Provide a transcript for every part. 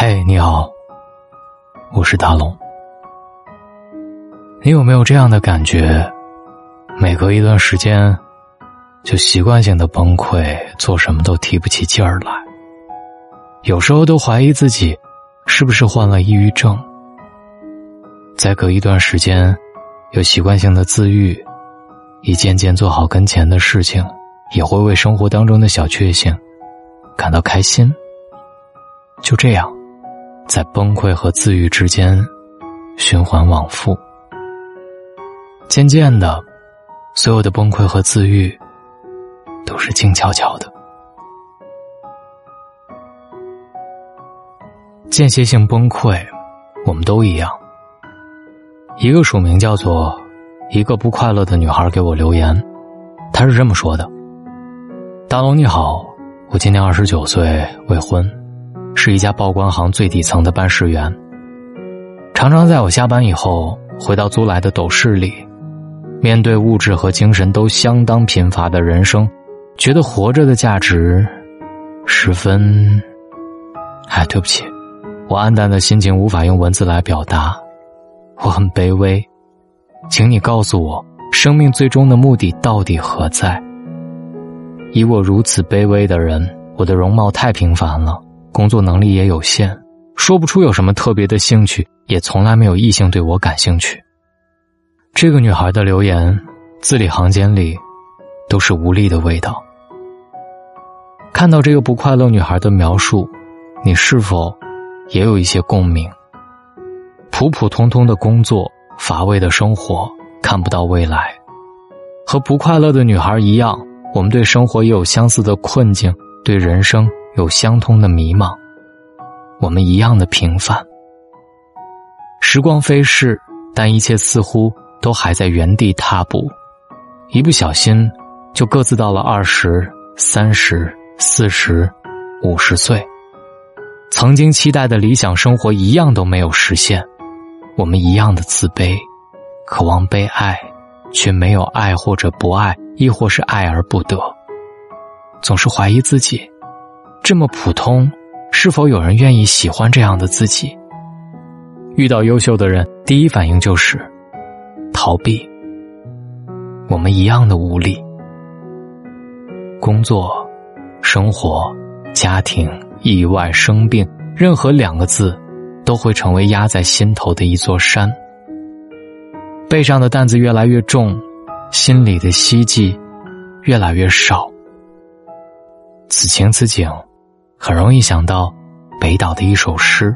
嘿，你好，我是大龙。你有没有这样的感觉？每隔一段时间，就习惯性的崩溃，做什么都提不起劲儿来。有时候都怀疑自己是不是患了抑郁症。再隔一段时间，又习惯性的自愈，一件件做好跟前的事情，也会为生活当中的小确幸感到开心。就这样。在崩溃和自愈之间循环往复，渐渐的，所有的崩溃和自愈都是静悄悄的。间歇性崩溃，我们都一样。一个署名叫做“一个不快乐的女孩”给我留言，她是这么说的：“大龙你好，我今年二十九岁，未婚。”是一家报关行最底层的办事员，常常在我下班以后回到租来的斗室里，面对物质和精神都相当贫乏的人生，觉得活着的价值十分……哎，对不起，我黯淡的心情无法用文字来表达，我很卑微，请你告诉我，生命最终的目的到底何在？以我如此卑微的人，我的容貌太平凡了。工作能力也有限，说不出有什么特别的兴趣，也从来没有异性对我感兴趣。这个女孩的留言，字里行间里，都是无力的味道。看到这个不快乐女孩的描述，你是否也有一些共鸣？普普通通的工作，乏味的生活，看不到未来，和不快乐的女孩一样，我们对生活也有相似的困境，对人生。有相通的迷茫，我们一样的平凡。时光飞逝，但一切似乎都还在原地踏步，一不小心就各自到了二十三十、四十、五十岁。曾经期待的理想生活一样都没有实现，我们一样的自卑，渴望被爱，却没有爱或者不爱，亦或是爱而不得，总是怀疑自己。这么普通，是否有人愿意喜欢这样的自己？遇到优秀的人，第一反应就是逃避。我们一样的无力。工作、生活、家庭、意外、生病，任何两个字，都会成为压在心头的一座山。背上的担子越来越重，心里的希冀越来越少。此情此景。很容易想到北岛的一首诗。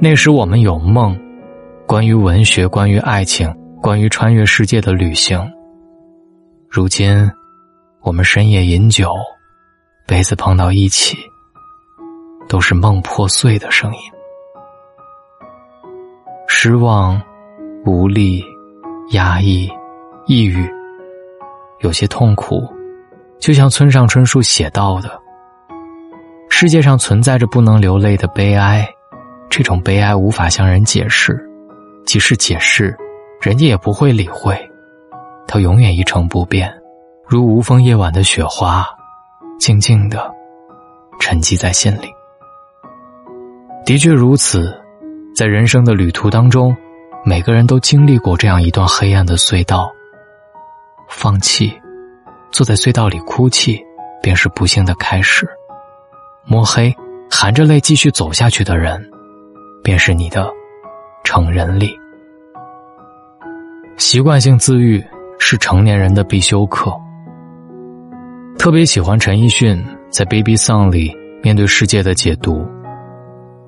那时我们有梦，关于文学，关于爱情，关于穿越世界的旅行。如今，我们深夜饮酒，杯子碰到一起，都是梦破碎的声音。失望、无力、压抑、抑郁，有些痛苦，就像村上春树写到的。世界上存在着不能流泪的悲哀，这种悲哀无法向人解释，即使解释，人家也不会理会，它永远一成不变，如无风夜晚的雪花，静静的沉积在心里。的确如此，在人生的旅途当中，每个人都经历过这样一段黑暗的隧道。放弃，坐在隧道里哭泣，便是不幸的开始。摸黑，含着泪继续走下去的人，便是你的成人礼。习惯性自愈是成年人的必修课。特别喜欢陈奕迅在《Baby Song》里面对世界的解读：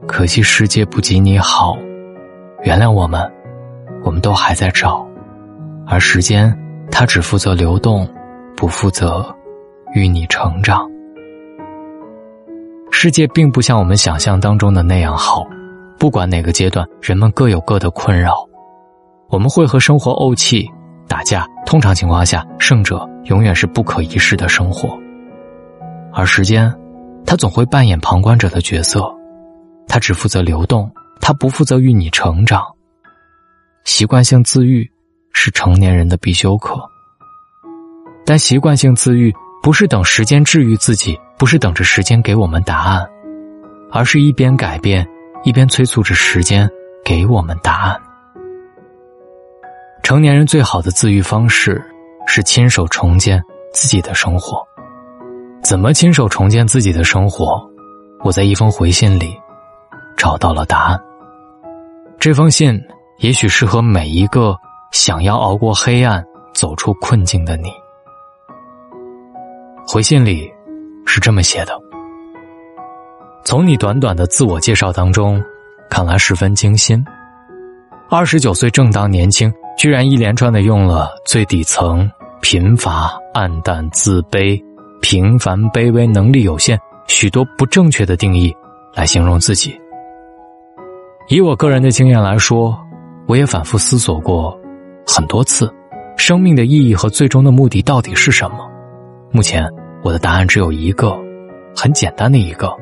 可惜世界不及你好，原谅我们，我们都还在找，而时间它只负责流动，不负责与你成长。世界并不像我们想象当中的那样好，不管哪个阶段，人们各有各的困扰。我们会和生活怄气、打架，通常情况下，胜者永远是不可一世的生活。而时间，它总会扮演旁观者的角色，它只负责流动，它不负责与你成长。习惯性自愈是成年人的必修课，但习惯性自愈不是等时间治愈自己。不是等着时间给我们答案，而是一边改变，一边催促着时间给我们答案。成年人最好的自愈方式是亲手重建自己的生活。怎么亲手重建自己的生活？我在一封回信里找到了答案。这封信也许适合每一个想要熬过黑暗、走出困境的你。回信里是这么写的：从你短短的自我介绍当中，看来十分精心。二十九岁正当年轻，居然一连串的用了最底层、贫乏、暗淡、自卑、平凡、卑微、能力有限许多不正确的定义来形容自己。以我个人的经验来说，我也反复思索过很多次，生命的意义和最终的目的到底是什么？目前我的答案只有一个，很简单的一个，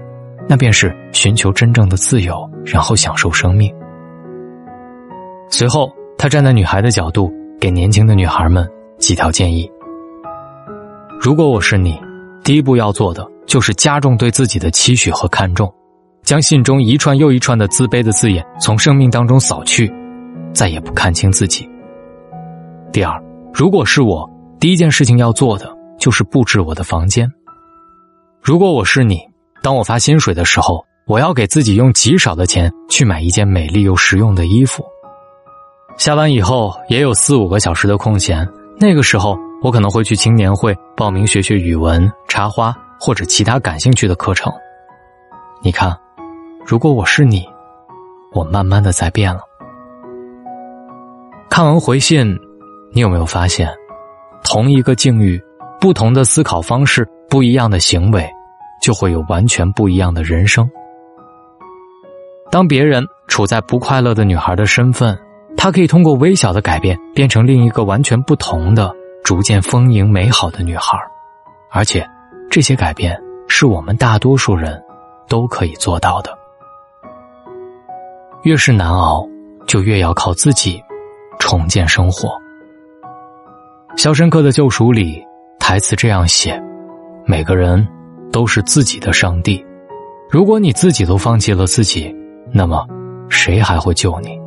那便是寻求真正的自由，然后享受生命。随后，他站在女孩的角度，给年轻的女孩们几条建议：如果我是你，第一步要做的就是加重对自己的期许和看重。将信中一串又一串的自卑的字眼从生命当中扫去，再也不看清自己。第二，如果是我，第一件事情要做的就是布置我的房间。如果我是你，当我发薪水的时候，我要给自己用极少的钱去买一件美丽又实用的衣服。下班以后也有四五个小时的空闲，那个时候我可能会去青年会报名学学语文、插花或者其他感兴趣的课程。你看。如果我是你，我慢慢的在变了。看完回信，你有没有发现，同一个境遇，不同的思考方式，不一样的行为，就会有完全不一样的人生。当别人处在不快乐的女孩的身份，她可以通过微小的改变，变成另一个完全不同的、逐渐丰盈美好的女孩，而且，这些改变是我们大多数人都可以做到的。越是难熬，就越要靠自己重建生活。《肖申克的救赎》里台词这样写：“每个人都是自己的上帝。如果你自己都放弃了自己，那么谁还会救你？”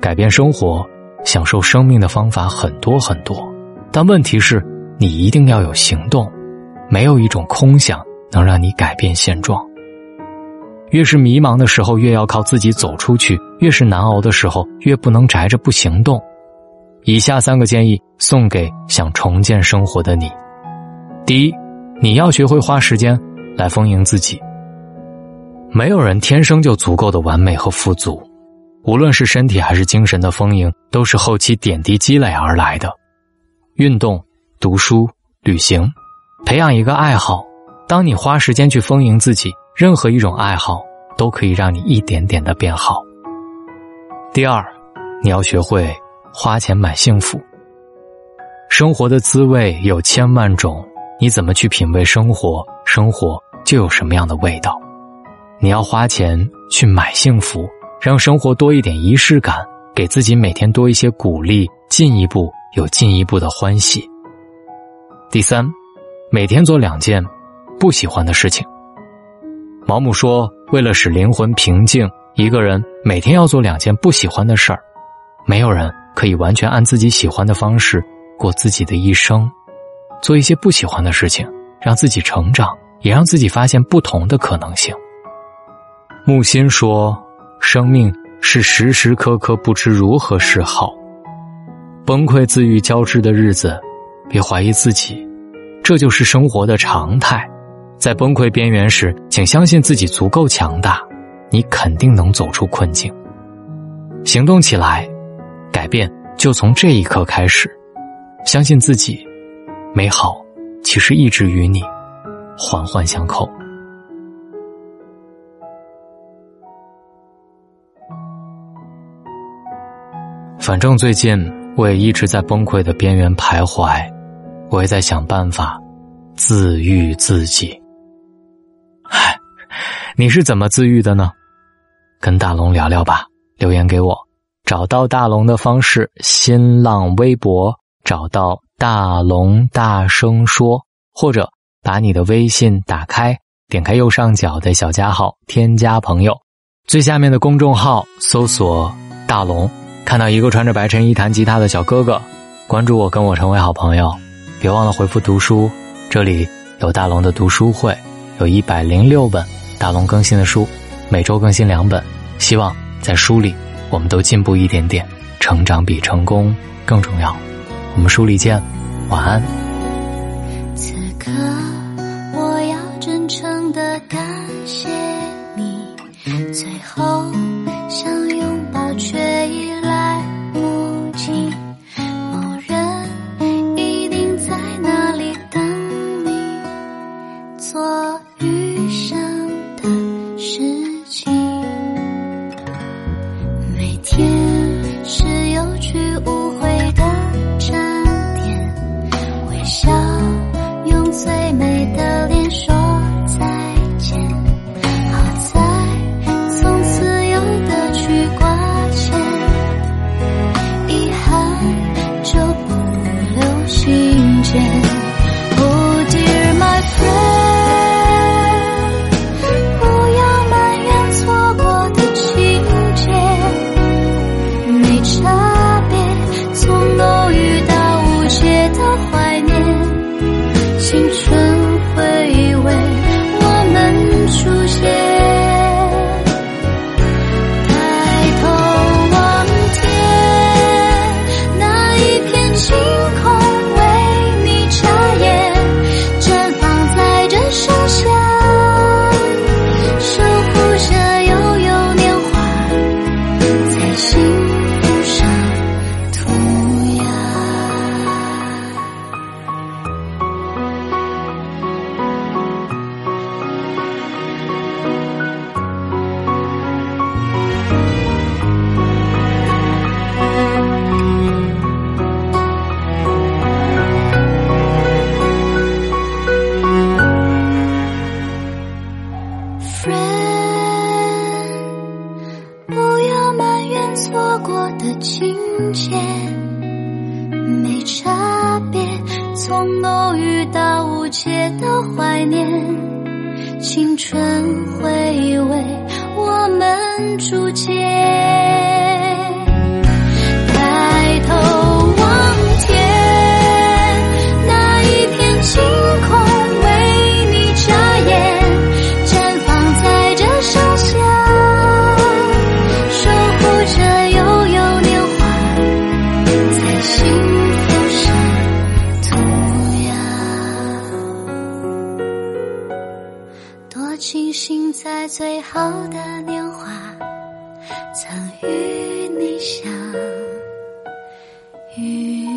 改变生活、享受生命的方法很多很多，但问题是，你一定要有行动。没有一种空想能让你改变现状。越是迷茫的时候，越要靠自己走出去；越是难熬的时候，越不能宅着不行动。以下三个建议送给想重建生活的你：第一，你要学会花时间来丰盈自己。没有人天生就足够的完美和富足，无论是身体还是精神的丰盈，都是后期点滴积累而来的。运动、读书、旅行，培养一个爱好。当你花时间去丰盈自己。任何一种爱好都可以让你一点点的变好。第二，你要学会花钱买幸福。生活的滋味有千万种，你怎么去品味生活，生活就有什么样的味道。你要花钱去买幸福，让生活多一点仪式感，给自己每天多一些鼓励，进一步有进一步的欢喜。第三，每天做两件不喜欢的事情。毛姆说：“为了使灵魂平静，一个人每天要做两件不喜欢的事儿。没有人可以完全按自己喜欢的方式过自己的一生。做一些不喜欢的事情，让自己成长，也让自己发现不同的可能性。”木心说：“生命是时时刻刻不知如何是好，崩溃自愈交织的日子，别怀疑自己，这就是生活的常态。”在崩溃边缘时，请相信自己足够强大，你肯定能走出困境。行动起来，改变就从这一刻开始。相信自己，美好其实一直与你环环相扣。反正最近我也一直在崩溃的边缘徘徊，我也在想办法自愈自己。嗨你是怎么自愈的呢？跟大龙聊聊吧，留言给我。找到大龙的方式：新浪微博找到大龙大声说，或者把你的微信打开，点开右上角的小加号，添加朋友，最下面的公众号搜索“大龙”，看到一个穿着白衬衣弹吉他的小哥哥，关注我，跟我成为好朋友。别忘了回复读书，这里有大龙的读书会，有一百零六本大龙更新的书，每周更新两本。希望在书里，我们都进步一点点，成长比成功更重要。我们书里见，晚安。天是有去无。春回为，我们逐渐。庆幸在最好的年华，曾与你相遇。